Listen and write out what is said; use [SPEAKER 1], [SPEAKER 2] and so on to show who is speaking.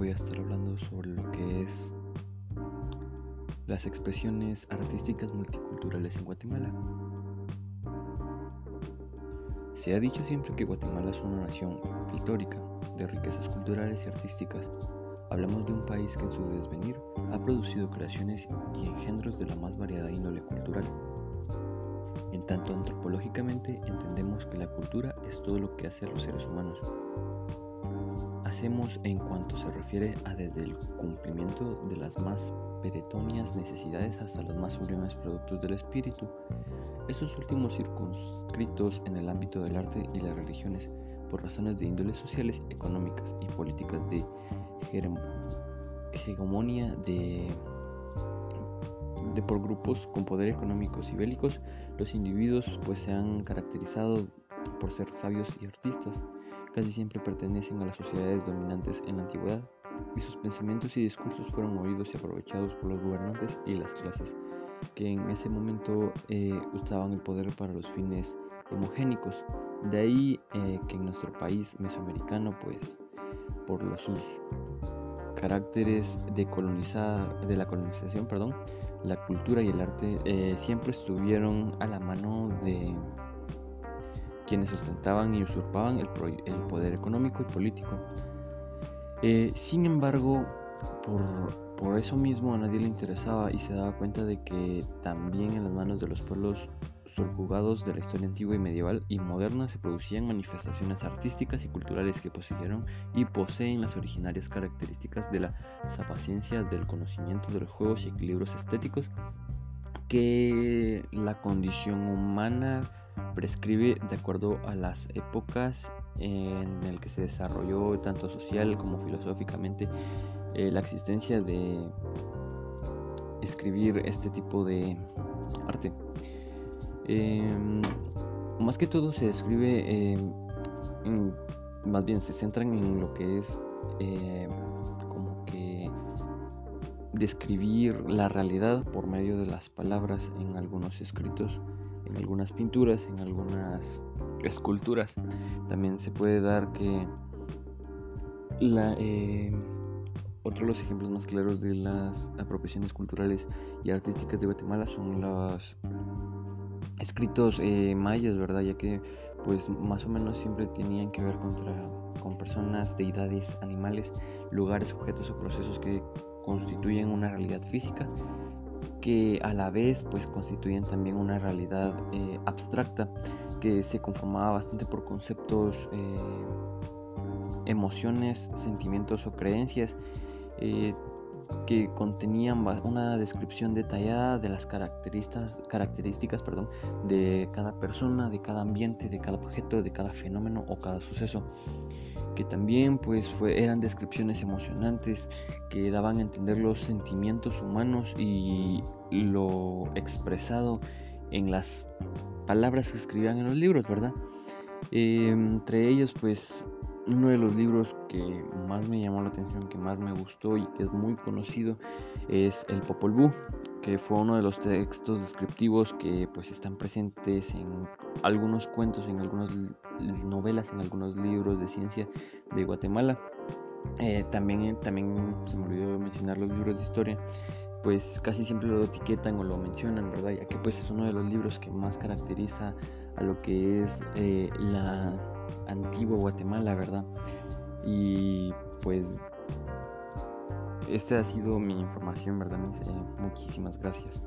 [SPEAKER 1] voy a estar hablando sobre lo que es las expresiones artísticas multiculturales en Guatemala. Se ha dicho siempre que Guatemala es una nación histórica, de riquezas culturales y artísticas. Hablamos de un país que en su desvenir ha producido creaciones y engendros de la más variada índole cultural. En tanto antropológicamente entendemos que la cultura es todo lo que hacen los seres humanos, hacemos en cuanto se refiere a desde el cumplimiento de las más peretonias necesidades hasta los más sublimes productos del espíritu. Estos últimos circunscritos en el ámbito del arte y las religiones por razones de índoles sociales, económicas y políticas de hegemonía de, de por grupos con poder económicos y bélicos, los individuos pues se han caracterizado por ser sabios y artistas casi siempre pertenecen a las sociedades dominantes en la antigüedad, y sus pensamientos y discursos fueron oídos y aprovechados por los gobernantes y las clases, que en ese momento eh, usaban el poder para los fines homogénicos. De ahí eh, que en nuestro país mesoamericano, pues, por los, sus caracteres de, de la colonización, perdón, la cultura y el arte eh, siempre estuvieron a la mano de quienes ostentaban y usurpaban el, poder económico y político. Eh, sin embargo, por, eso mismo a nadie le interesaba y se daba cuenta de que también en las manos de los pueblos subjugados de la historia antigua y medieval y moderna se producían manifestaciones artísticas y culturales que poseyeron y poseen las originarias características de la sapaciencia, del conocimiento de los juegos y equilibrios estéticos que la condición humana prescribe de acuerdo a las épocas en el que se desarrolló tanto social como filosóficamente eh, la existencia de escribir este tipo de arte. Em, más que todo se describe, em, más bien se centran en lo que es em, como que describir la realidad por medio de las palabras en algunos escritos en algunas pinturas, en algunas esculturas. También se puede dar que la, eh, otro de los ejemplos más claros de las apropiaciones culturales y artísticas de Guatemala son los escritos eh, mayas, ¿verdad? Ya que pues más o menos siempre tenían que ver contra, con personas, deidades, animales, lugares, objetos o procesos que constituyen una realidad física que a la vez pues constituyen también una realidad eh, abstracta que se conformaba bastante por conceptos, eh, emociones, sentimientos o creencias eh, que contenían una descripción detallada de las características, características perdón, de cada persona, de cada ambiente, de cada objeto, de cada fenómeno o cada suceso que también pues fue, eran descripciones emocionantes que daban a entender los sentimientos humanos y lo expresado en las palabras que escribían en los libros, ¿verdad? entre ellos pues uno de los libros que más me llamó la atención, que más me gustó y que es muy conocido es el Popol Vuh, que fue uno de los textos descriptivos que pues están presentes en algunos cuentos, en algunas novelas, en algunos libros de ciencia de Guatemala. Eh, también, también se me olvidó mencionar los libros de historia, pues casi siempre lo etiquetan o lo mencionan, ¿verdad? Ya que pues es uno de los libros que más caracteriza a lo que es eh, la antigua Guatemala, ¿verdad? Y pues esta ha sido mi información, ¿verdad? Eh, muchísimas gracias.